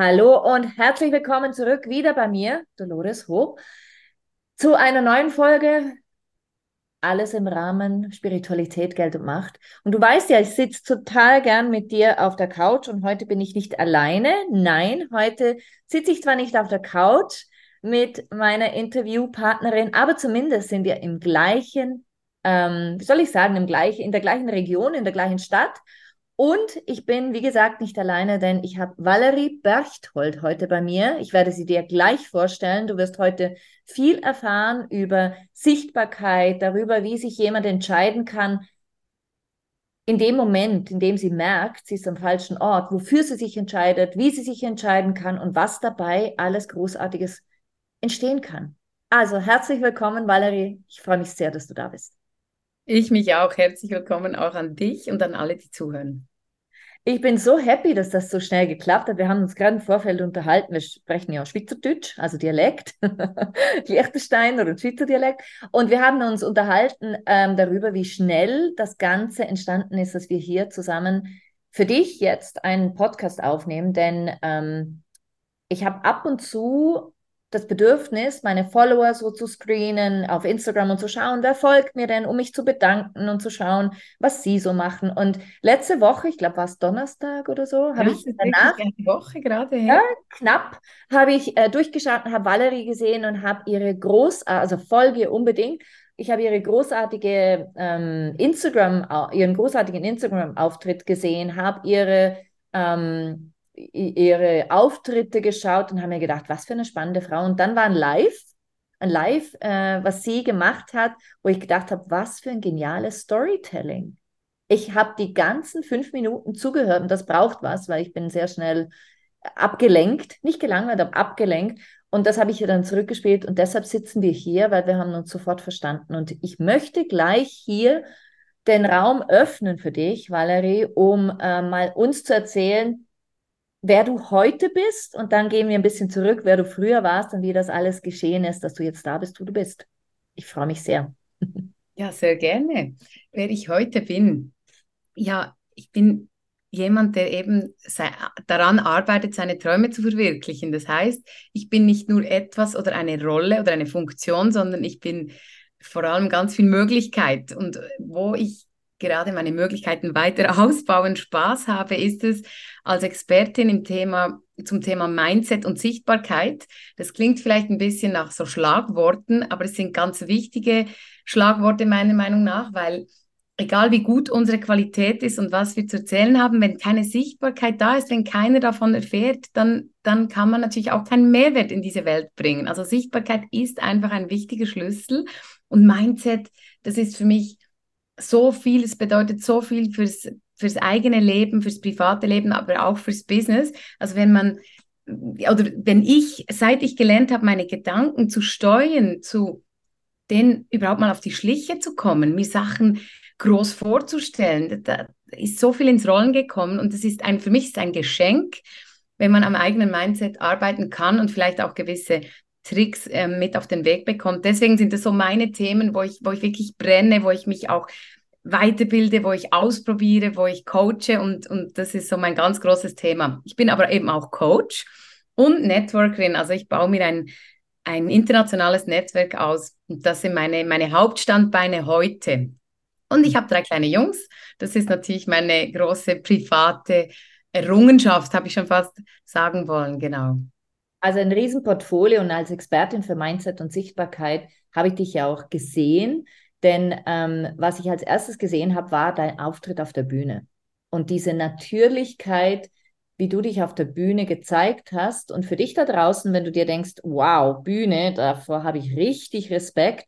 Hallo und herzlich willkommen zurück wieder bei mir, Dolores Hope, zu einer neuen Folge. Alles im Rahmen Spiritualität, Geld und Macht. Und du weißt ja, ich sitze total gern mit dir auf der Couch und heute bin ich nicht alleine. Nein, heute sitze ich zwar nicht auf der Couch mit meiner Interviewpartnerin, aber zumindest sind wir im gleichen, ähm, wie soll ich sagen, im gleichen, in der gleichen Region, in der gleichen Stadt. Und ich bin, wie gesagt, nicht alleine, denn ich habe Valerie Berchthold heute bei mir. Ich werde sie dir gleich vorstellen. Du wirst heute viel erfahren über Sichtbarkeit, darüber, wie sich jemand entscheiden kann, in dem Moment, in dem sie merkt, sie ist am falschen Ort, wofür sie sich entscheidet, wie sie sich entscheiden kann und was dabei alles Großartiges entstehen kann. Also herzlich willkommen, Valerie. Ich freue mich sehr, dass du da bist. Ich mich auch. Herzlich willkommen auch an dich und an alle, die zuhören. Ich bin so happy, dass das so schnell geklappt hat. Wir haben uns gerade im Vorfeld unterhalten. Wir sprechen ja Schweizerdeutsch, also Dialekt, Liechtenstein oder Schweizerdialekt. Und wir haben uns unterhalten ähm, darüber, wie schnell das Ganze entstanden ist, dass wir hier zusammen für dich jetzt einen Podcast aufnehmen. Denn ähm, ich habe ab und zu das Bedürfnis, meine Follower so zu screenen auf Instagram und zu schauen, wer folgt mir denn, um mich zu bedanken und zu schauen, was sie so machen. Und letzte Woche, ich glaube, war es Donnerstag oder so, habe ja, ich danach, eine Woche gerade, ja, ja knapp, habe ich äh, durchgeschaut und habe Valerie gesehen und habe ihre groß, also folge unbedingt. Ich habe ihre großartige ähm, Instagram, ihren großartigen Instagram-Auftritt gesehen, habe ihre ähm, ihre Auftritte geschaut und habe mir gedacht, was für eine spannende Frau. Und dann war ein Live, ein Live, äh, was sie gemacht hat, wo ich gedacht habe, was für ein geniales Storytelling. Ich habe die ganzen fünf Minuten zugehört und das braucht was, weil ich bin sehr schnell abgelenkt, nicht gelangweilt, aber abgelenkt. Und das habe ich ihr dann zurückgespielt und deshalb sitzen wir hier, weil wir haben uns sofort verstanden. Und ich möchte gleich hier den Raum öffnen für dich, Valerie, um äh, mal uns zu erzählen, wer du heute bist und dann gehen wir ein bisschen zurück, wer du früher warst und wie das alles geschehen ist, dass du jetzt da bist, wo du bist. Ich freue mich sehr. Ja, sehr gerne. Wer ich heute bin. Ja, ich bin jemand, der eben daran arbeitet, seine Träume zu verwirklichen. Das heißt, ich bin nicht nur etwas oder eine Rolle oder eine Funktion, sondern ich bin vor allem ganz viel Möglichkeit. Und wo ich gerade meine Möglichkeiten weiter ausbauen, Spaß habe, ist es als Expertin im Thema, zum Thema Mindset und Sichtbarkeit. Das klingt vielleicht ein bisschen nach so Schlagworten, aber es sind ganz wichtige Schlagworte meiner Meinung nach, weil egal wie gut unsere Qualität ist und was wir zu erzählen haben, wenn keine Sichtbarkeit da ist, wenn keiner davon erfährt, dann, dann kann man natürlich auch keinen Mehrwert in diese Welt bringen. Also Sichtbarkeit ist einfach ein wichtiger Schlüssel und Mindset, das ist für mich so viel, es bedeutet so viel fürs, fürs eigene Leben, fürs private Leben, aber auch fürs Business. Also wenn man, oder wenn ich, seit ich gelernt habe, meine Gedanken zu steuern, zu denen überhaupt mal auf die Schliche zu kommen, mir Sachen groß vorzustellen, da ist so viel ins Rollen gekommen und das ist ein, für mich ist ein Geschenk, wenn man am eigenen Mindset arbeiten kann und vielleicht auch gewisse Tricks äh, mit auf den Weg bekommt. Deswegen sind das so meine Themen, wo ich, wo ich wirklich brenne, wo ich mich auch weiterbilde, wo ich ausprobiere, wo ich coache und, und das ist so mein ganz großes Thema. Ich bin aber eben auch Coach und Networkerin, also ich baue mir ein, ein internationales Netzwerk aus und das sind meine, meine Hauptstandbeine heute. Und ich habe drei kleine Jungs, das ist natürlich meine große private Errungenschaft, habe ich schon fast sagen wollen, genau. Also ein Riesenportfolio und als Expertin für Mindset und Sichtbarkeit habe ich dich ja auch gesehen. Denn ähm, was ich als erstes gesehen habe, war dein Auftritt auf der Bühne. Und diese Natürlichkeit, wie du dich auf der Bühne gezeigt hast. Und für dich da draußen, wenn du dir denkst, wow, Bühne, davor habe ich richtig Respekt.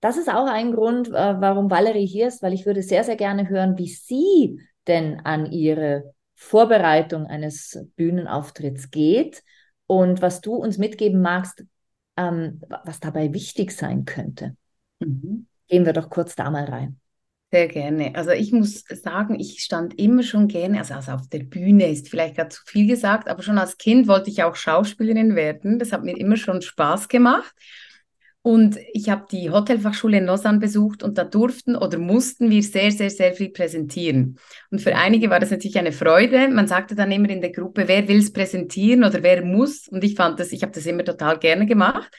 Das ist auch ein Grund, äh, warum Valerie hier ist, weil ich würde sehr, sehr gerne hören, wie sie denn an ihre Vorbereitung eines Bühnenauftritts geht und was du uns mitgeben magst, ähm, was dabei wichtig sein könnte. Mhm. Gehen wir doch kurz da mal rein. Sehr gerne. Also ich muss sagen, ich stand immer schon gerne, also, also auf der Bühne ist vielleicht gerade zu viel gesagt, aber schon als Kind wollte ich auch Schauspielerin werden. Das hat mir immer schon Spaß gemacht. Und ich habe die Hotelfachschule in Lausanne besucht und da durften oder mussten wir sehr, sehr, sehr viel präsentieren. Und für einige war das natürlich eine Freude. Man sagte dann immer in der Gruppe, wer will es präsentieren oder wer muss. Und ich fand das, ich habe das immer total gerne gemacht.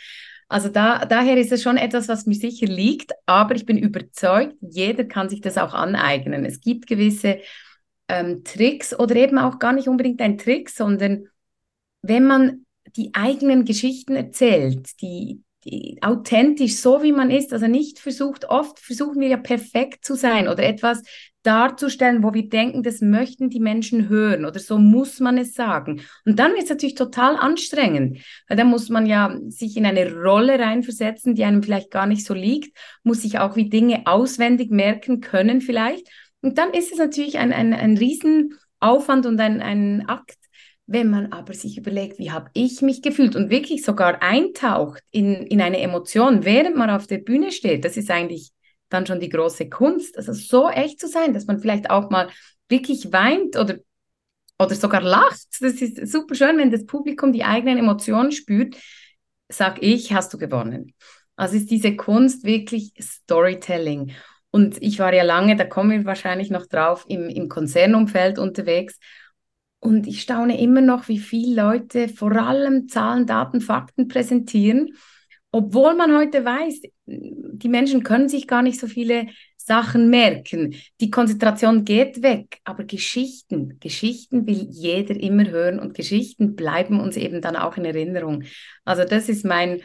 Also da, daher ist es schon etwas, was mir sicher liegt, aber ich bin überzeugt, jeder kann sich das auch aneignen. Es gibt gewisse ähm, Tricks oder eben auch gar nicht unbedingt ein Trick, sondern wenn man die eigenen Geschichten erzählt, die, die, authentisch, so wie man ist, also nicht versucht, oft versuchen wir ja perfekt zu sein oder etwas darzustellen, wo wir denken, das möchten die Menschen hören oder so muss man es sagen. Und dann wird es natürlich total anstrengend, weil dann muss man ja sich in eine Rolle reinversetzen, die einem vielleicht gar nicht so liegt, muss sich auch wie Dinge auswendig merken können vielleicht. Und dann ist es natürlich ein, ein, ein Riesenaufwand und ein, ein Akt, wenn man aber sich überlegt, wie habe ich mich gefühlt und wirklich sogar eintaucht in, in eine Emotion, während man auf der Bühne steht, das ist eigentlich dann schon die große Kunst, also so echt zu sein, dass man vielleicht auch mal wirklich weint oder, oder sogar lacht. Das ist super schön, wenn das Publikum die eigenen Emotionen spürt, sag ich, hast du gewonnen. Also ist diese Kunst wirklich Storytelling. Und ich war ja lange, da kommen wir wahrscheinlich noch drauf, im, im Konzernumfeld unterwegs. Und ich staune immer noch, wie viele Leute vor allem Zahlen, Daten, Fakten präsentieren obwohl man heute weiß, die Menschen können sich gar nicht so viele Sachen merken. Die Konzentration geht weg, aber Geschichten, Geschichten will jeder immer hören und Geschichten bleiben uns eben dann auch in Erinnerung. Also das ist mein,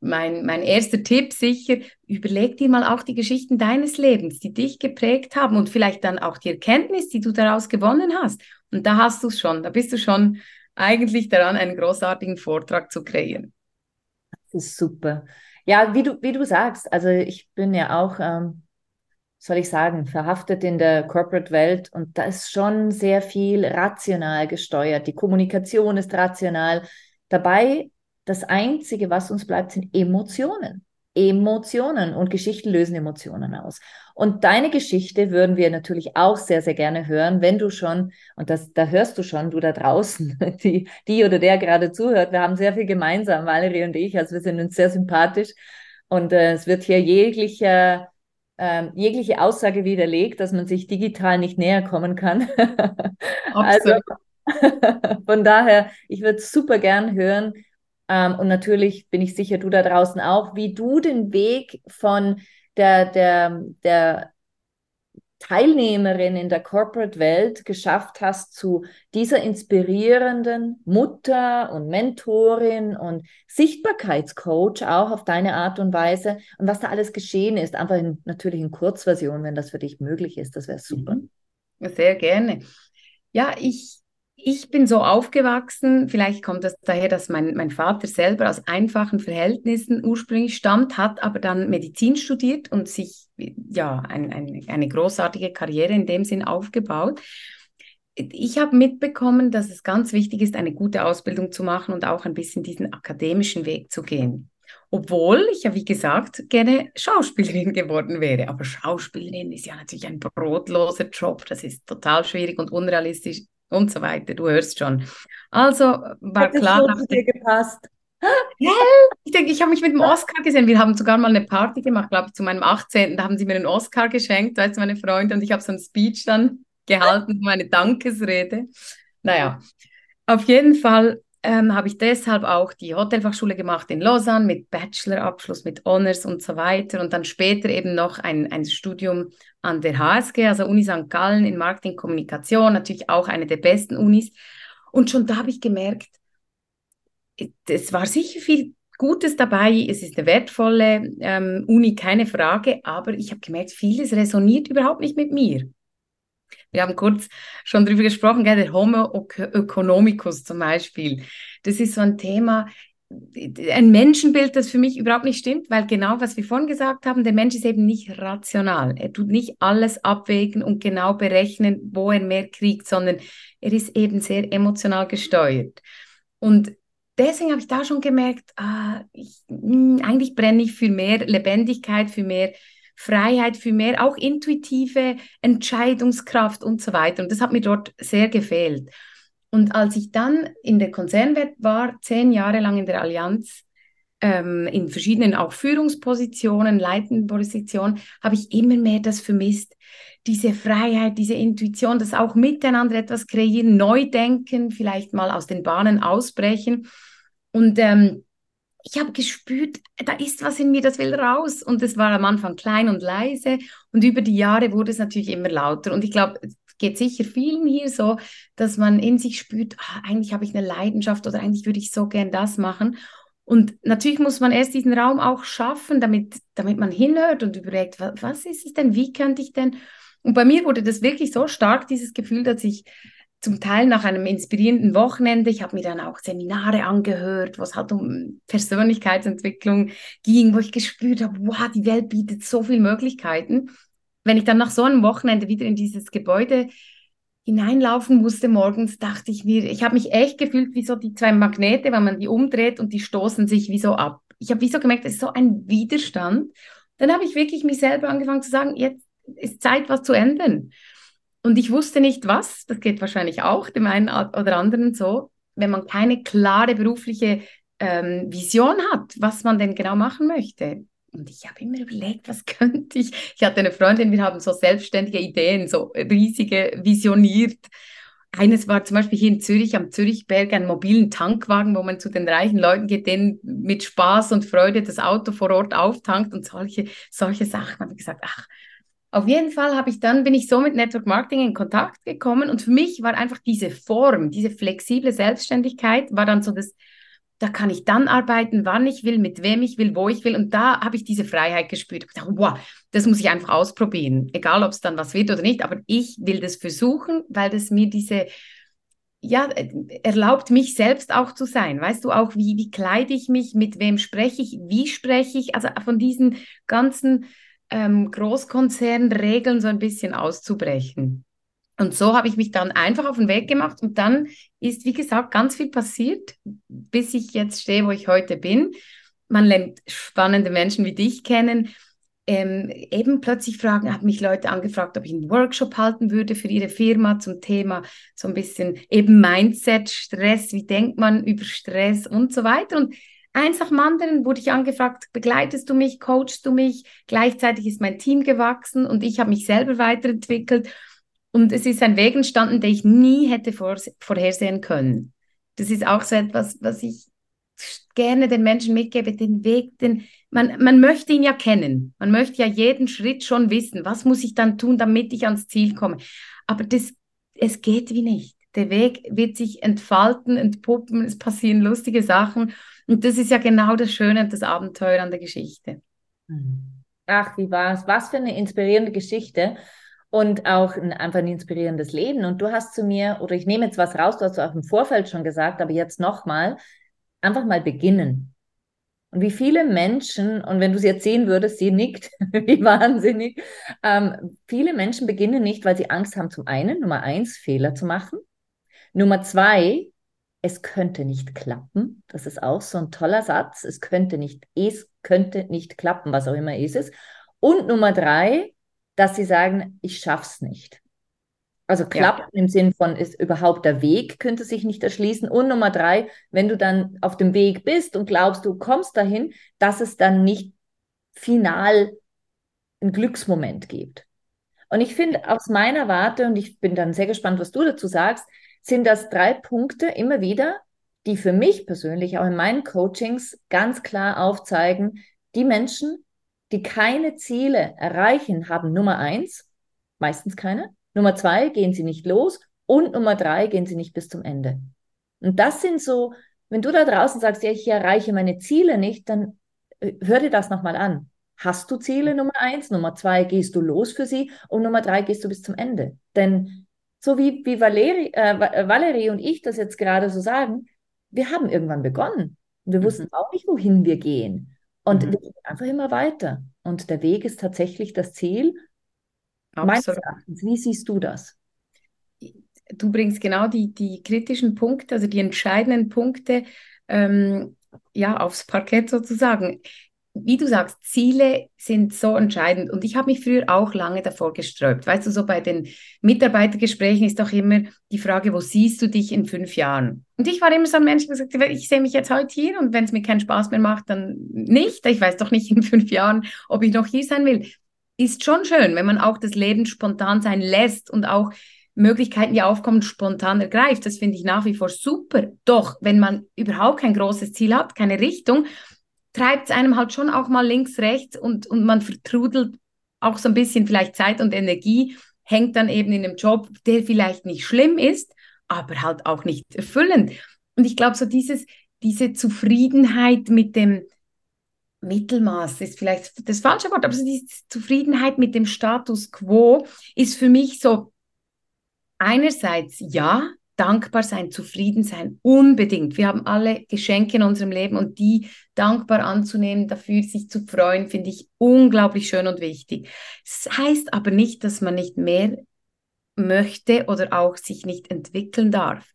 mein, mein erster Tipp sicher. Überleg dir mal auch die Geschichten deines Lebens, die dich geprägt haben und vielleicht dann auch die Erkenntnis, die du daraus gewonnen hast. Und da hast du es schon, da bist du schon eigentlich daran, einen großartigen Vortrag zu kreieren. Das ist super. Ja, wie du, wie du sagst, also ich bin ja auch, ähm, soll ich sagen, verhaftet in der Corporate-Welt und da ist schon sehr viel rational gesteuert. Die Kommunikation ist rational. Dabei, das Einzige, was uns bleibt, sind Emotionen. Emotionen und Geschichten lösen Emotionen aus. Und deine Geschichte würden wir natürlich auch sehr, sehr gerne hören, wenn du schon, und das, da hörst du schon, du da draußen, die, die oder der gerade zuhört, wir haben sehr viel gemeinsam, Valerie und ich, also wir sind uns sehr sympathisch und äh, es wird hier jeglicher, äh, jegliche Aussage widerlegt, dass man sich digital nicht näher kommen kann. also von daher, ich würde super gern hören, ähm, und natürlich bin ich sicher, du da draußen auch, wie du den Weg von der, der, der Teilnehmerin in der Corporate-Welt geschafft hast zu dieser inspirierenden Mutter und Mentorin und Sichtbarkeitscoach auch auf deine Art und Weise und was da alles geschehen ist. Einfach in, natürlich in Kurzversion, wenn das für dich möglich ist. Das wäre super. Mhm. Sehr gerne. Ja, ich ich bin so aufgewachsen, vielleicht kommt das daher, dass mein, mein Vater selber aus einfachen Verhältnissen ursprünglich stammt, hat aber dann Medizin studiert und sich ja ein, ein, eine großartige Karriere in dem Sinn aufgebaut. Ich habe mitbekommen, dass es ganz wichtig ist, eine gute Ausbildung zu machen und auch ein bisschen diesen akademischen Weg zu gehen. Obwohl ich ja, wie gesagt, gerne Schauspielerin geworden wäre. Aber Schauspielerin ist ja natürlich ein brotloser Job. Das ist total schwierig und unrealistisch und so weiter. Du hörst schon. Also war Hat klar. So dir gepasst. Ja, ich denke, ich habe mich mit dem Oscar gesehen. Wir haben sogar mal eine Party gemacht, glaube ich, zu meinem 18. Da haben sie mir einen Oscar geschenkt, weißt du, meine Freunde, und ich habe so einen Speech dann gehalten, meine Dankesrede. Naja, auf jeden Fall ähm, habe ich deshalb auch die Hotelfachschule gemacht in Lausanne mit Bachelorabschluss, mit Honors und so weiter und dann später eben noch ein, ein Studium an der HSG, also Uni St. Gallen in Marketingkommunikation, natürlich auch eine der besten Unis. Und schon da habe ich gemerkt, es war sicher viel Gutes dabei. Es ist eine wertvolle ähm, Uni, keine Frage, aber ich habe gemerkt, vieles resoniert überhaupt nicht mit mir. Wir haben kurz schon darüber gesprochen, der Homo economicus zum Beispiel. Das ist so ein Thema, ein Menschenbild, das für mich überhaupt nicht stimmt, weil genau, was wir vorhin gesagt haben, der Mensch ist eben nicht rational. Er tut nicht alles abwägen und genau berechnen, wo er mehr kriegt, sondern er ist eben sehr emotional gesteuert. Und deswegen habe ich da schon gemerkt, ah, ich, hm, eigentlich brenne ich für mehr Lebendigkeit, für mehr Freiheit, für mehr auch intuitive Entscheidungskraft und so weiter. Und das hat mir dort sehr gefehlt. Und als ich dann in der Konzernwelt war, zehn Jahre lang in der Allianz, ähm, in verschiedenen auch Führungspositionen, leitenden Positionen, habe ich immer mehr das vermisst. Diese Freiheit, diese Intuition, das auch miteinander etwas kreieren, neu denken, vielleicht mal aus den Bahnen ausbrechen. Und ähm, ich habe gespürt, da ist was in mir, das will raus. Und es war am Anfang klein und leise. Und über die Jahre wurde es natürlich immer lauter. Und ich glaube, es geht sicher vielen hier so, dass man in sich spürt, ah, eigentlich habe ich eine Leidenschaft oder eigentlich würde ich so gern das machen. Und natürlich muss man erst diesen Raum auch schaffen, damit, damit man hinhört und überlegt, was, was ist es denn, wie könnte ich denn? Und bei mir wurde das wirklich so stark, dieses Gefühl, dass ich zum Teil nach einem inspirierenden Wochenende. Ich habe mir dann auch Seminare angehört, wo es halt um Persönlichkeitsentwicklung ging, wo ich gespürt habe, wow, die Welt bietet so viele Möglichkeiten. Wenn ich dann nach so einem Wochenende wieder in dieses Gebäude hineinlaufen musste morgens, dachte ich mir, ich habe mich echt gefühlt wie so die zwei Magnete, wenn man die umdreht und die stoßen sich wie so ab. Ich habe wie so gemerkt, es ist so ein Widerstand. Dann habe ich wirklich mich selber angefangen zu sagen, jetzt ist Zeit, was zu ändern. Und ich wusste nicht was, das geht wahrscheinlich auch dem einen oder anderen so, wenn man keine klare berufliche ähm, Vision hat, was man denn genau machen möchte. Und ich habe immer überlegt, was könnte ich. Ich hatte eine Freundin, wir haben so selbstständige Ideen, so riesige visioniert. Eines war zum Beispiel hier in Zürich am Zürichberg einen mobilen Tankwagen, wo man zu den reichen Leuten geht, denen mit Spaß und Freude das Auto vor Ort auftankt und solche, solche Sachen. Habe ich gesagt, ach, auf jeden Fall habe ich dann, bin ich so mit Network Marketing in Kontakt gekommen und für mich war einfach diese Form, diese flexible Selbstständigkeit, war dann so das, da kann ich dann arbeiten, wann ich will, mit wem ich will, wo ich will. Und da habe ich diese Freiheit gespürt. Ich dachte, wow, das muss ich einfach ausprobieren. Egal, ob es dann was wird oder nicht, aber ich will das versuchen, weil das mir diese, ja, erlaubt mich selbst auch zu sein. Weißt du auch, wie, wie kleide ich mich, mit wem spreche ich, wie spreche ich, also von diesen ganzen ähm, Großkonzernregeln so ein bisschen auszubrechen. Und so habe ich mich dann einfach auf den Weg gemacht und dann ist, wie gesagt, ganz viel passiert, bis ich jetzt stehe, wo ich heute bin. Man lernt spannende Menschen wie dich kennen. Ähm, eben plötzlich fragen, haben mich Leute angefragt, ob ich einen Workshop halten würde für ihre Firma zum Thema so ein bisschen eben Mindset, Stress, wie denkt man über Stress und so weiter. Und Eins nach dem anderen wurde ich angefragt, begleitest du mich, coachst du mich? Gleichzeitig ist mein Team gewachsen und ich habe mich selber weiterentwickelt. Und es ist ein Weg entstanden, den ich nie hätte vor, vorhersehen können. Das ist auch so etwas, was ich gerne den Menschen mitgebe, den Weg, den, man, man möchte ihn ja kennen. Man möchte ja jeden Schritt schon wissen. Was muss ich dann tun, damit ich ans Ziel komme? Aber das, es geht wie nicht. Der Weg wird sich entfalten, entpuppen, es passieren lustige Sachen. Und das ist ja genau das Schöne und das Abenteuer an der Geschichte. Ach, wie war es? Was für eine inspirierende Geschichte und auch ein, einfach ein inspirierendes Leben. Und du hast zu mir, oder ich nehme jetzt was raus, du hast auch im Vorfeld schon gesagt, aber jetzt nochmal, einfach mal beginnen. Und wie viele Menschen, und wenn du sie jetzt sehen würdest, sie nickt, wie wahnsinnig, ähm, viele Menschen beginnen nicht, weil sie Angst haben, zum einen, Nummer eins, Fehler zu machen. Nummer zwei, es könnte nicht klappen. Das ist auch so ein toller Satz. Es könnte nicht, es könnte nicht klappen, was auch immer es ist. Und Nummer drei, dass sie sagen, ich schaff's nicht. Also klappen ja. im Sinn von, ist überhaupt der Weg, könnte sich nicht erschließen. Und Nummer drei, wenn du dann auf dem Weg bist und glaubst, du kommst dahin, dass es dann nicht final einen Glücksmoment gibt. Und ich finde aus meiner Warte, und ich bin dann sehr gespannt, was du dazu sagst, sind das drei Punkte immer wieder, die für mich persönlich auch in meinen Coachings ganz klar aufzeigen, die Menschen, die keine Ziele erreichen, haben Nummer eins, meistens keine, Nummer zwei, gehen sie nicht los und Nummer drei, gehen sie nicht bis zum Ende. Und das sind so wenn du da draußen sagst, ja, ich erreiche meine Ziele nicht, dann äh, hör dir das nochmal an. Hast du Ziele Nummer eins? Nummer zwei, gehst du los für sie? Und Nummer drei, gehst du bis zum Ende? Denn so wie, wie Valeri, äh, äh, Valerie und ich das jetzt gerade so sagen, wir haben irgendwann begonnen. Und wir mhm. wussten auch nicht, wohin wir gehen. Und mhm. wir gehen einfach immer weiter. Und der Weg ist tatsächlich das Ziel. Absolut. Meines Erachtens, wie siehst du das? Du bringst genau die, die kritischen Punkte, also die entscheidenden Punkte ähm, ja, aufs Parkett sozusagen wie du sagst, Ziele sind so entscheidend. Und ich habe mich früher auch lange davor gesträubt. Weißt du, so bei den Mitarbeitergesprächen ist doch immer die Frage, wo siehst du dich in fünf Jahren? Und ich war immer so ein Mensch, der gesagt ich sehe mich jetzt heute hier und wenn es mir keinen Spaß mehr macht, dann nicht. Ich weiß doch nicht in fünf Jahren, ob ich noch hier sein will. Ist schon schön, wenn man auch das Leben spontan sein lässt und auch Möglichkeiten, die aufkommen, spontan ergreift. Das finde ich nach wie vor super. Doch, wenn man überhaupt kein großes Ziel hat, keine Richtung, treibt es einem halt schon auch mal links, rechts und, und man vertrudelt auch so ein bisschen vielleicht Zeit und Energie, hängt dann eben in einem Job, der vielleicht nicht schlimm ist, aber halt auch nicht erfüllend. Und ich glaube, so dieses, diese Zufriedenheit mit dem Mittelmaß ist vielleicht das falsche Wort, aber so diese Zufriedenheit mit dem Status quo ist für mich so einerseits ja, dankbar sein, zufrieden sein, unbedingt. Wir haben alle Geschenke in unserem Leben und die dankbar anzunehmen, dafür sich zu freuen, finde ich unglaublich schön und wichtig. Das heißt aber nicht, dass man nicht mehr möchte oder auch sich nicht entwickeln darf.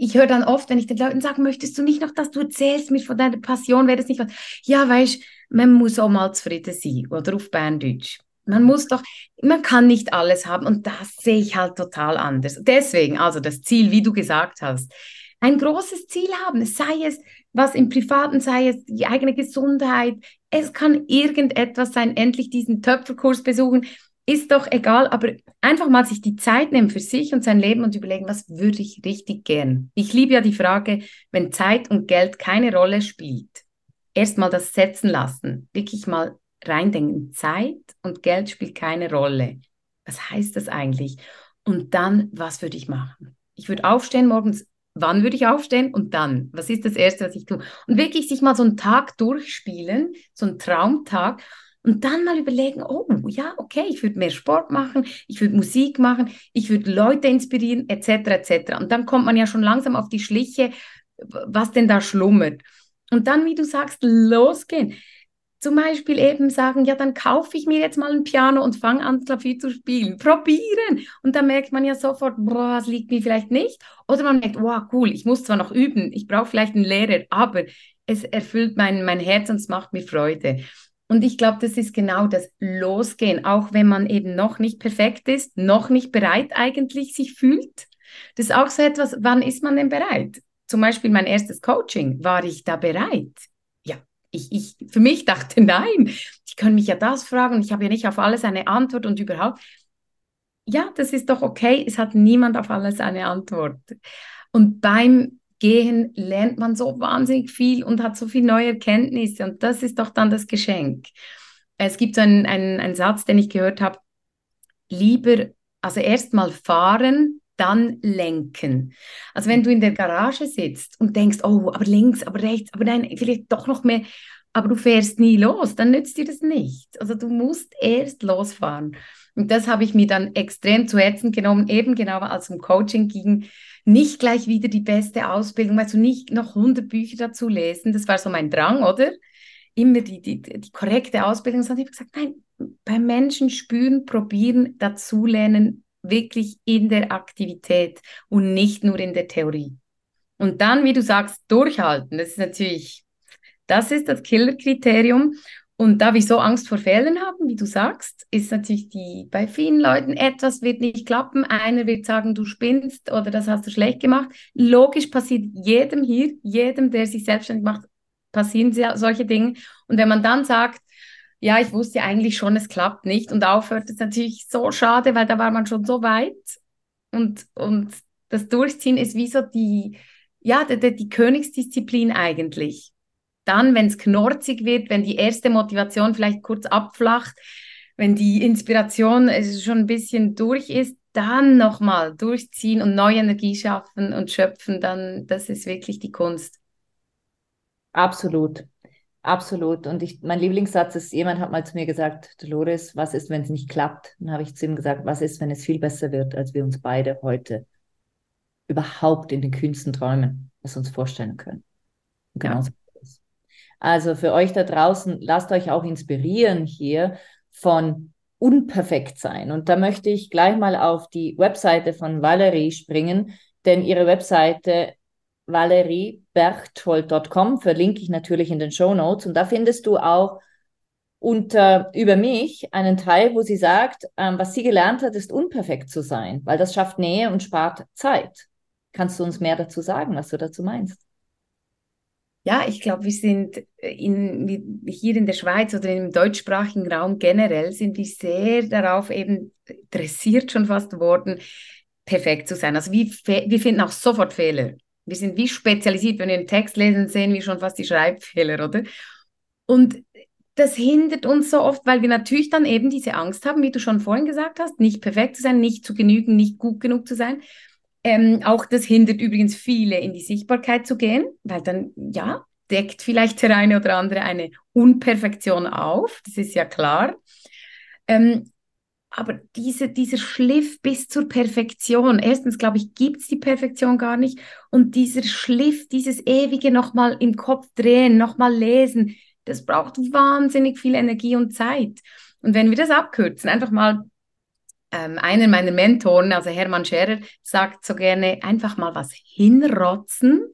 Ich, höre dann oft, wenn ich den Leuten sage, möchtest du nicht noch, dass du erzählst mir von deiner Passion, wäre das nicht was? Ja, weißt, man muss auch mal zufrieden sein oder auf Berndeutsch. Man muss doch, man kann nicht alles haben und das sehe ich halt total anders. Deswegen, also das Ziel, wie du gesagt hast, ein großes Ziel haben, sei es was im Privaten, sei es die eigene Gesundheit, es kann irgendetwas sein, endlich diesen Töpferkurs besuchen, ist doch egal, aber einfach mal sich die Zeit nehmen für sich und sein Leben und überlegen, was würde ich richtig gern. Ich liebe ja die Frage, wenn Zeit und Geld keine Rolle spielt, erstmal das setzen lassen, wirklich mal reindenken, Zeit und Geld spielt keine Rolle. Was heißt das eigentlich? Und dann, was würde ich machen? Ich würde aufstehen morgens, wann würde ich aufstehen und dann? Was ist das Erste, was ich tue? Und wirklich sich mal so einen Tag durchspielen, so einen Traumtag und dann mal überlegen, oh ja, okay, ich würde mehr Sport machen, ich würde Musik machen, ich würde Leute inspirieren, etc., etc. Und dann kommt man ja schon langsam auf die Schliche, was denn da schlummert. Und dann, wie du sagst, losgehen zum Beispiel eben sagen, ja, dann kaufe ich mir jetzt mal ein Piano und fange an, Klavier zu spielen. Probieren. Und dann merkt man ja sofort, boah, es liegt mir vielleicht nicht. Oder man merkt, wow, cool, ich muss zwar noch üben, ich brauche vielleicht einen Lehrer, aber es erfüllt mein, mein Herz und es macht mir Freude. Und ich glaube, das ist genau das Losgehen, auch wenn man eben noch nicht perfekt ist, noch nicht bereit eigentlich sich fühlt. Das ist auch so etwas, wann ist man denn bereit? Zum Beispiel mein erstes Coaching, war ich da bereit? Ich, ich für mich dachte, nein, ich kann mich ja das fragen und ich habe ja nicht auf alles eine Antwort und überhaupt. Ja, das ist doch okay, es hat niemand auf alles eine Antwort. Und beim Gehen lernt man so wahnsinnig viel und hat so viel neue Erkenntnisse und das ist doch dann das Geschenk. Es gibt so einen, einen, einen Satz, den ich gehört habe, lieber, also erst mal fahren, dann lenken. Also wenn du in der Garage sitzt und denkst, oh, aber links, aber rechts, aber nein, vielleicht doch noch mehr, aber du fährst nie los, dann nützt dir das nicht. Also du musst erst losfahren. Und das habe ich mir dann extrem zu Herzen genommen, eben genau als es um Coaching ging, nicht gleich wieder die beste Ausbildung, also nicht noch 100 Bücher dazu lesen, das war so mein Drang, oder? Immer die, die, die korrekte Ausbildung, sondern ich habe gesagt, nein, beim Menschen spüren, probieren, dazulernen, wirklich in der Aktivität und nicht nur in der Theorie. Und dann, wie du sagst, durchhalten. Das ist natürlich, das ist das Killerkriterium. Und da wir so Angst vor Fehlern haben, wie du sagst, ist natürlich die bei vielen Leuten etwas wird nicht klappen. Einer wird sagen, du spinnst oder das hast du schlecht gemacht. Logisch passiert jedem hier, jedem, der sich selbstständig macht, passieren solche Dinge. Und wenn man dann sagt, ja, ich wusste eigentlich schon, es klappt nicht und aufhört, ist natürlich so schade, weil da war man schon so weit und, und das Durchziehen ist wie so die, ja, die, die Königsdisziplin eigentlich. Dann, wenn es knorzig wird, wenn die erste Motivation vielleicht kurz abflacht, wenn die Inspiration schon ein bisschen durch ist, dann nochmal durchziehen und neue Energie schaffen und schöpfen, dann, das ist wirklich die Kunst. Absolut. Absolut. Und ich, mein Lieblingssatz ist, jemand hat mal zu mir gesagt, Dolores, was ist, wenn es nicht klappt? Dann habe ich zu ihm gesagt, was ist, wenn es viel besser wird, als wir uns beide heute überhaupt in den kühnsten Träumen es uns vorstellen können. Und genau ja. Also für euch da draußen, lasst euch auch inspirieren hier von unperfekt sein. Und da möchte ich gleich mal auf die Webseite von Valerie springen, denn ihre Webseite valerieberchtold.com verlinke ich natürlich in den Show Notes. Und da findest du auch unter über mich einen Teil, wo sie sagt, ähm, was sie gelernt hat, ist unperfekt zu sein, weil das schafft Nähe und spart Zeit. Kannst du uns mehr dazu sagen, was du dazu meinst? Ja, ich glaube, wir sind in, hier in der Schweiz oder im deutschsprachigen Raum generell sind wir sehr darauf eben dressiert schon fast worden, perfekt zu sein. Also wir, wir finden auch sofort Fehler. Wir sind wie spezialisiert, wenn wir einen Text lesen, sehen wir schon fast die Schreibfehler, oder? Und das hindert uns so oft, weil wir natürlich dann eben diese Angst haben, wie du schon vorhin gesagt hast, nicht perfekt zu sein, nicht zu genügen, nicht gut genug zu sein. Ähm, auch das hindert übrigens viele, in die Sichtbarkeit zu gehen, weil dann, ja, deckt vielleicht der eine oder andere eine Unperfektion auf, das ist ja klar. Ähm, aber diese, dieser Schliff bis zur Perfektion, erstens glaube ich, gibt es die Perfektion gar nicht. Und dieser Schliff, dieses ewige nochmal im Kopf drehen, nochmal lesen, das braucht wahnsinnig viel Energie und Zeit. Und wenn wir das abkürzen, einfach mal ähm, einer meiner Mentoren, also Hermann Scherer, sagt so gerne, einfach mal was hinrotzen.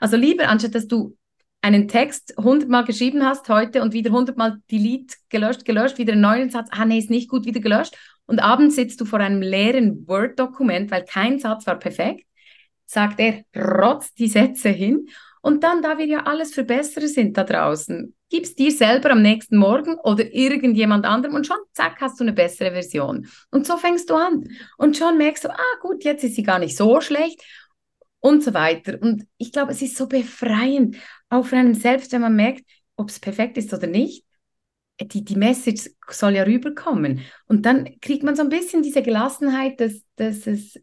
Also lieber, anstatt dass du einen Text hundertmal geschrieben hast heute und wieder hundertmal delete, gelöscht, gelöscht, wieder einen neuen Satz, ah nee, ist nicht gut, wieder gelöscht. Und abends sitzt du vor einem leeren Word-Dokument, weil kein Satz war perfekt, sagt er, rotzt die Sätze hin. Und dann, da wir ja alles für Bessere sind da draußen, gib's dir selber am nächsten Morgen oder irgendjemand anderem und schon, zack, hast du eine bessere Version. Und so fängst du an. Und schon merkst du, ah gut, jetzt ist sie gar nicht so schlecht und so weiter. Und ich glaube, es ist so befreiend, auch für einen selbst, wenn man merkt, ob es perfekt ist oder nicht. Die, die Message soll ja rüberkommen. Und dann kriegt man so ein bisschen diese Gelassenheit, dass, dass es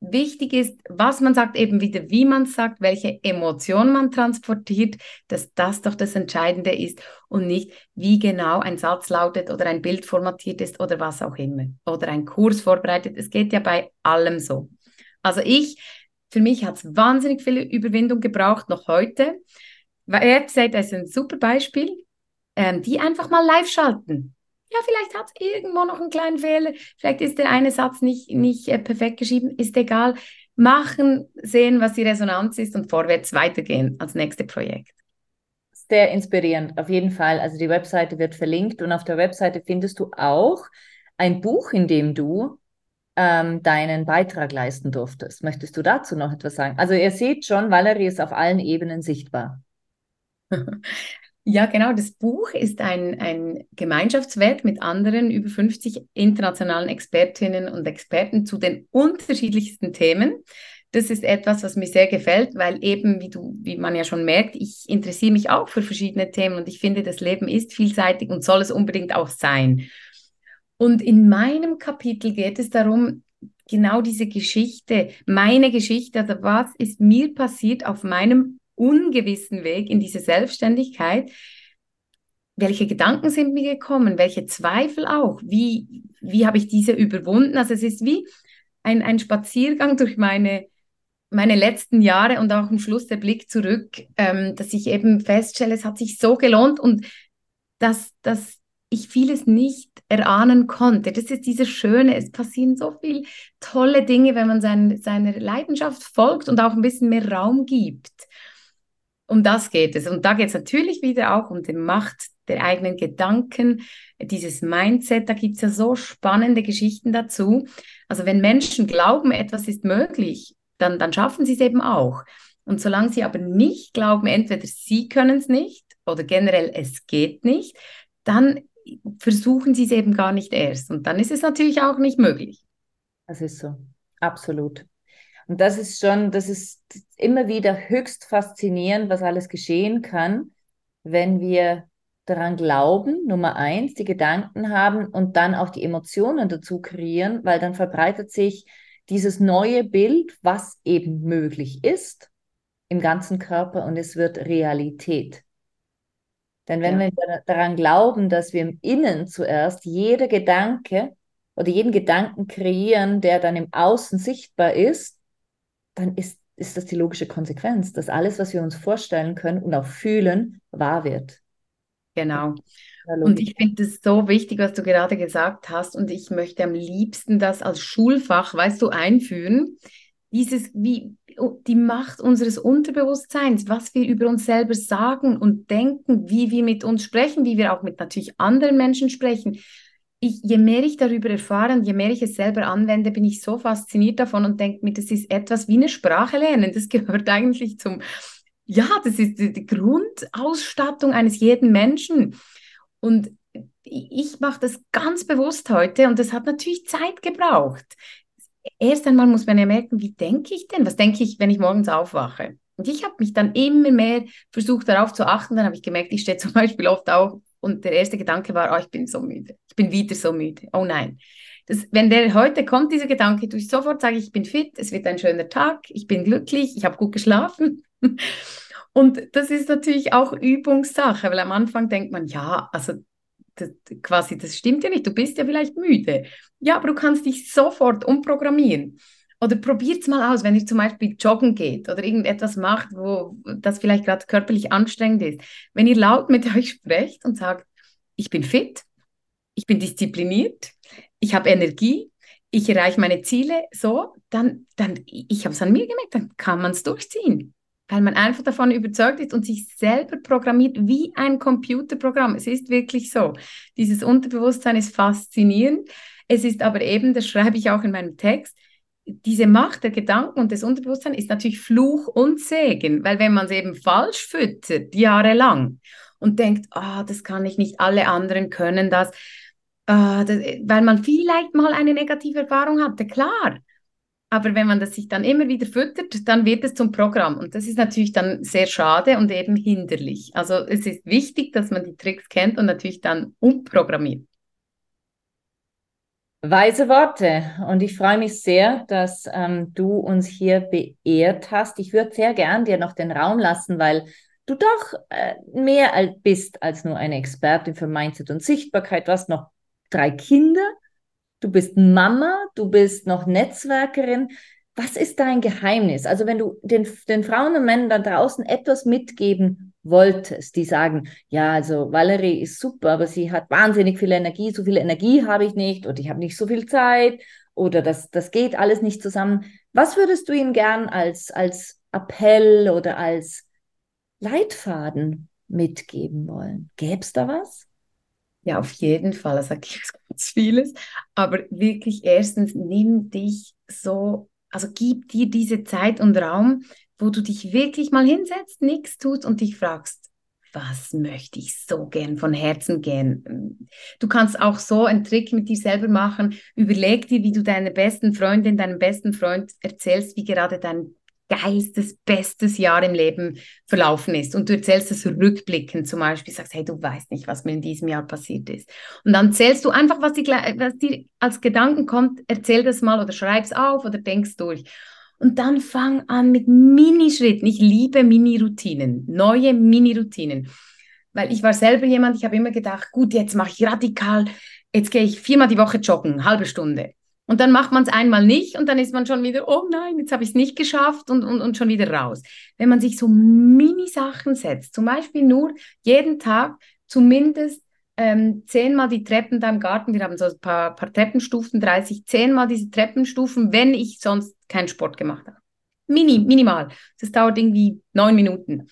wichtig ist, was man sagt, eben wieder, wie man sagt, welche Emotion man transportiert, dass das doch das Entscheidende ist und nicht, wie genau ein Satz lautet oder ein Bild formatiert ist oder was auch immer. Oder ein Kurs vorbereitet. Es geht ja bei allem so. Also ich für mich hat es wahnsinnig viel Überwindung gebraucht, noch heute. Website ist ein super Beispiel. Ähm, die einfach mal live schalten. Ja, vielleicht hat es irgendwo noch einen kleinen Fehler. Vielleicht ist der eine Satz nicht, nicht äh, perfekt geschrieben. Ist egal. Machen, sehen, was die Resonanz ist und vorwärts weitergehen als nächste Projekt. Sehr inspirierend, auf jeden Fall. Also die Webseite wird verlinkt und auf der Webseite findest du auch ein Buch, in dem du ähm, deinen Beitrag leisten durftest. Möchtest du dazu noch etwas sagen? Also ihr seht schon, Valerie ist auf allen Ebenen sichtbar. Ja, genau. Das Buch ist ein, ein Gemeinschaftswerk mit anderen über 50 internationalen Expertinnen und Experten zu den unterschiedlichsten Themen. Das ist etwas, was mir sehr gefällt, weil eben, wie du, wie man ja schon merkt, ich interessiere mich auch für verschiedene Themen und ich finde, das Leben ist vielseitig und soll es unbedingt auch sein. Und in meinem Kapitel geht es darum, genau diese Geschichte, meine Geschichte, also was ist mir passiert auf meinem ungewissen Weg in diese Selbstständigkeit? Welche Gedanken sind mir gekommen? Welche Zweifel auch? Wie, wie habe ich diese überwunden? Also es ist wie ein, ein Spaziergang durch meine, meine letzten Jahre und auch am Schluss der Blick zurück, ähm, dass ich eben feststelle, es hat sich so gelohnt und dass, dass ich vieles nicht erahnen konnte. Das ist dieses Schöne, es passieren so viele tolle Dinge, wenn man sein, seiner Leidenschaft folgt und auch ein bisschen mehr Raum gibt. Um das geht es. Und da geht es natürlich wieder auch um die Macht der eigenen Gedanken, dieses Mindset. Da gibt es ja so spannende Geschichten dazu. Also wenn Menschen glauben, etwas ist möglich, dann, dann schaffen sie es eben auch. Und solange sie aber nicht glauben, entweder sie können es nicht oder generell es geht nicht, dann versuchen sie es eben gar nicht erst. Und dann ist es natürlich auch nicht möglich. Das ist so, absolut. Und das ist schon, das ist immer wieder höchst faszinierend, was alles geschehen kann, wenn wir daran glauben, Nummer eins, die Gedanken haben und dann auch die Emotionen dazu kreieren, weil dann verbreitet sich dieses neue Bild, was eben möglich ist, im ganzen Körper und es wird Realität. Denn wenn ja. wir daran glauben, dass wir im Innen zuerst jeder Gedanke oder jeden Gedanken kreieren, der dann im Außen sichtbar ist, dann ist, ist das die logische Konsequenz, dass alles, was wir uns vorstellen können und auch fühlen, wahr wird. Genau. Und ich finde es so wichtig, was du gerade gesagt hast. Und ich möchte am liebsten das als Schulfach, weißt du, einführen. Dieses, wie oh, die Macht unseres Unterbewusstseins, was wir über uns selber sagen und denken, wie wir mit uns sprechen, wie wir auch mit natürlich anderen Menschen sprechen. Ich, je mehr ich darüber erfahre und je mehr ich es selber anwende, bin ich so fasziniert davon und denke mir, das ist etwas wie eine Sprache lernen. Das gehört eigentlich zum, ja, das ist die, Grundausstattung eines jeden Menschen. Und ich mache das ganz bewusst heute und das hat natürlich Zeit gebraucht. Erst einmal muss man ja merken, wie denke ich denn? Was denke ich, wenn ich morgens aufwache? Und ich habe mich dann immer mehr versucht, darauf zu achten. Dann habe ich gemerkt, ich stehe zum Beispiel oft auf und der erste Gedanke war, oh, ich bin so müde. Ich bin wieder so müde. Oh nein. Das, wenn der heute kommt, dieser Gedanke, ich sofort sage, ich bin fit, es wird ein schöner Tag, ich bin glücklich, ich habe gut geschlafen. Und das ist natürlich auch Übungssache, weil am Anfang denkt man, ja, also quasi, das stimmt ja nicht, du bist ja vielleicht müde. Ja, aber du kannst dich sofort umprogrammieren. Oder probiert es mal aus, wenn ihr zum Beispiel joggen geht oder irgendetwas macht, wo das vielleicht gerade körperlich anstrengend ist. Wenn ihr laut mit euch sprecht und sagt, ich bin fit, ich bin diszipliniert, ich habe Energie, ich erreiche meine Ziele, so, dann, dann ich habe es an mir gemerkt, dann kann man es durchziehen. Weil man einfach davon überzeugt ist und sich selber programmiert wie ein Computerprogramm. Es ist wirklich so. Dieses Unterbewusstsein ist faszinierend. Es ist aber eben, das schreibe ich auch in meinem Text, diese Macht der Gedanken und des Unterbewusstseins ist natürlich Fluch und Segen, weil wenn man es eben falsch füttert, jahrelang, und denkt, ah, oh, das kann ich nicht, alle anderen können das, äh, das, weil man vielleicht mal eine negative Erfahrung hatte, klar. Aber wenn man das sich dann immer wieder füttert, dann wird es zum Programm. Und das ist natürlich dann sehr schade und eben hinderlich. Also es ist wichtig, dass man die Tricks kennt und natürlich dann umprogrammiert. Weise Worte. Und ich freue mich sehr, dass ähm, du uns hier beehrt hast. Ich würde sehr gern dir noch den Raum lassen, weil du doch äh, mehr bist als nur eine Expertin für Mindset und Sichtbarkeit. Du hast noch drei Kinder, du bist Mama, du bist noch Netzwerkerin. Was ist dein Geheimnis? Also wenn du den, den Frauen und Männern da draußen etwas mitgeben wolltest, die sagen, ja, also Valerie ist super, aber sie hat wahnsinnig viel Energie, so viel Energie habe ich nicht oder ich habe nicht so viel Zeit oder das, das geht alles nicht zusammen. Was würdest du ihnen gern als, als Appell oder als Leitfaden mitgeben wollen? Gäbe es da was? Ja, auf jeden Fall, da sage ich ganz vieles. Aber wirklich erstens, nimm dich so, also gib dir diese Zeit und Raum, wo du dich wirklich mal hinsetzt, nichts tust und dich fragst, was möchte ich so gern von Herzen gern? Du kannst auch so einen Trick mit dir selber machen. Überleg dir, wie du deiner besten Freundin, deinem besten Freund erzählst, wie gerade dein geilstes, bestes Jahr im Leben verlaufen ist. Und du erzählst es rückblickend zum Beispiel, sagst, hey, du weißt nicht, was mir in diesem Jahr passiert ist. Und dann zählst du einfach, was dir, was dir als Gedanken kommt, erzähl das mal oder schreib's auf oder denkst durch. Und dann fang an mit Minischritten. Ich liebe Mini-Routinen, neue Mini-Routinen. Weil ich war selber jemand, ich habe immer gedacht, gut, jetzt mache ich radikal, jetzt gehe ich viermal die Woche joggen, halbe Stunde. Und dann macht man es einmal nicht und dann ist man schon wieder, oh nein, jetzt habe ich es nicht geschafft und, und, und schon wieder raus. Wenn man sich so Mini-Sachen setzt, zum Beispiel nur jeden Tag zumindest ähm, zehnmal die Treppen da im Garten, wir haben so ein paar, paar Treppenstufen, 30, zehnmal diese Treppenstufen, wenn ich sonst keinen Sport gemacht habe. Mini, minimal. Das dauert irgendwie neun Minuten.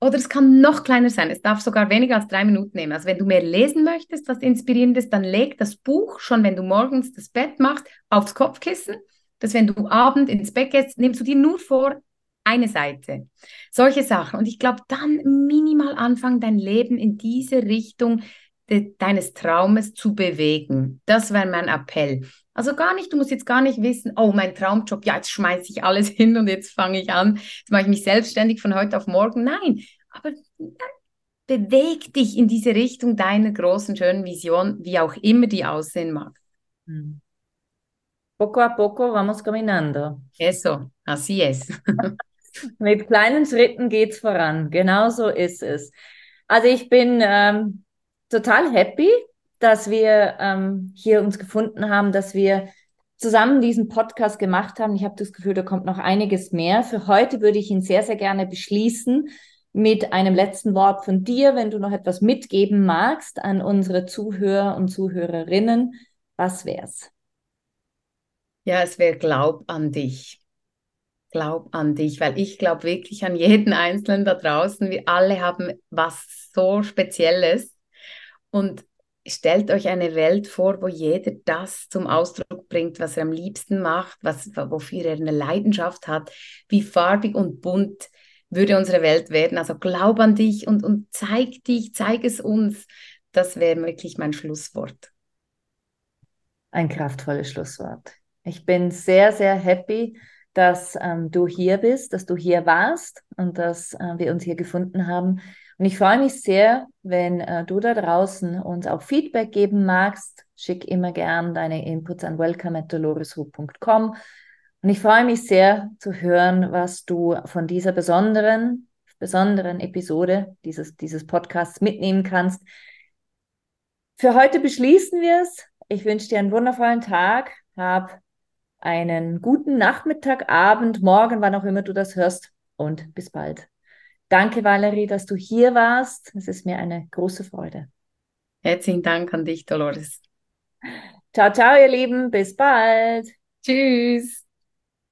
Oder es kann noch kleiner sein. Es darf sogar weniger als drei Minuten nehmen. Also wenn du mehr lesen möchtest, was inspirierend ist, dann leg das Buch schon, wenn du morgens das Bett machst, aufs Kopfkissen. Dass wenn du abend ins Bett gehst, nimmst du dir nur vor eine Seite. Solche Sachen. Und ich glaube, dann minimal anfangen, dein Leben in diese Richtung de deines Traumes zu bewegen. Das wäre mein Appell. Also gar nicht, du musst jetzt gar nicht wissen, oh, mein Traumjob, ja, jetzt schmeiße ich alles hin und jetzt fange ich an, jetzt mache ich mich selbstständig von heute auf morgen. Nein, aber beweg dich in diese Richtung deiner großen, schönen Vision, wie auch immer die aussehen mag. Hm. Poco a poco vamos caminando. Eso, así es. Mit kleinen Schritten geht's voran. Genau so ist es. Also ich bin ähm, total happy, dass wir ähm, hier uns gefunden haben, dass wir zusammen diesen Podcast gemacht haben. Ich habe das Gefühl, da kommt noch einiges mehr. Für heute würde ich ihn sehr, sehr gerne beschließen mit einem letzten Wort von dir, wenn du noch etwas mitgeben magst an unsere Zuhörer und Zuhörerinnen. Was wär's? Ja, es wäre Glaub an dich. Glaub an dich, weil ich glaube wirklich an jeden Einzelnen da draußen. Wir alle haben was so Spezielles. Und stellt euch eine Welt vor, wo jeder das zum Ausdruck bringt, was er am liebsten macht, was, wofür er eine Leidenschaft hat, wie farbig und bunt würde unsere Welt werden. Also glaub an dich und, und zeig dich, zeig es uns. Das wäre wirklich mein Schlusswort. Ein kraftvolles Schlusswort. Ich bin sehr, sehr happy, dass ähm, du hier bist, dass du hier warst und dass äh, wir uns hier gefunden haben. Und ich freue mich sehr, wenn äh, du da draußen uns auch Feedback geben magst. Schick immer gern deine Inputs an welcome.doloreshu.com. Und ich freue mich sehr zu hören, was du von dieser besonderen, besonderen Episode dieses, dieses Podcasts mitnehmen kannst. Für heute beschließen wir es. Ich wünsche dir einen wundervollen Tag. Hab einen guten Nachmittag, Abend, Morgen, wann auch immer du das hörst. Und bis bald. Danke, Valerie, dass du hier warst. Es ist mir eine große Freude. Herzlichen Dank an dich, Dolores. Ciao, ciao, ihr Lieben. Bis bald. Tschüss.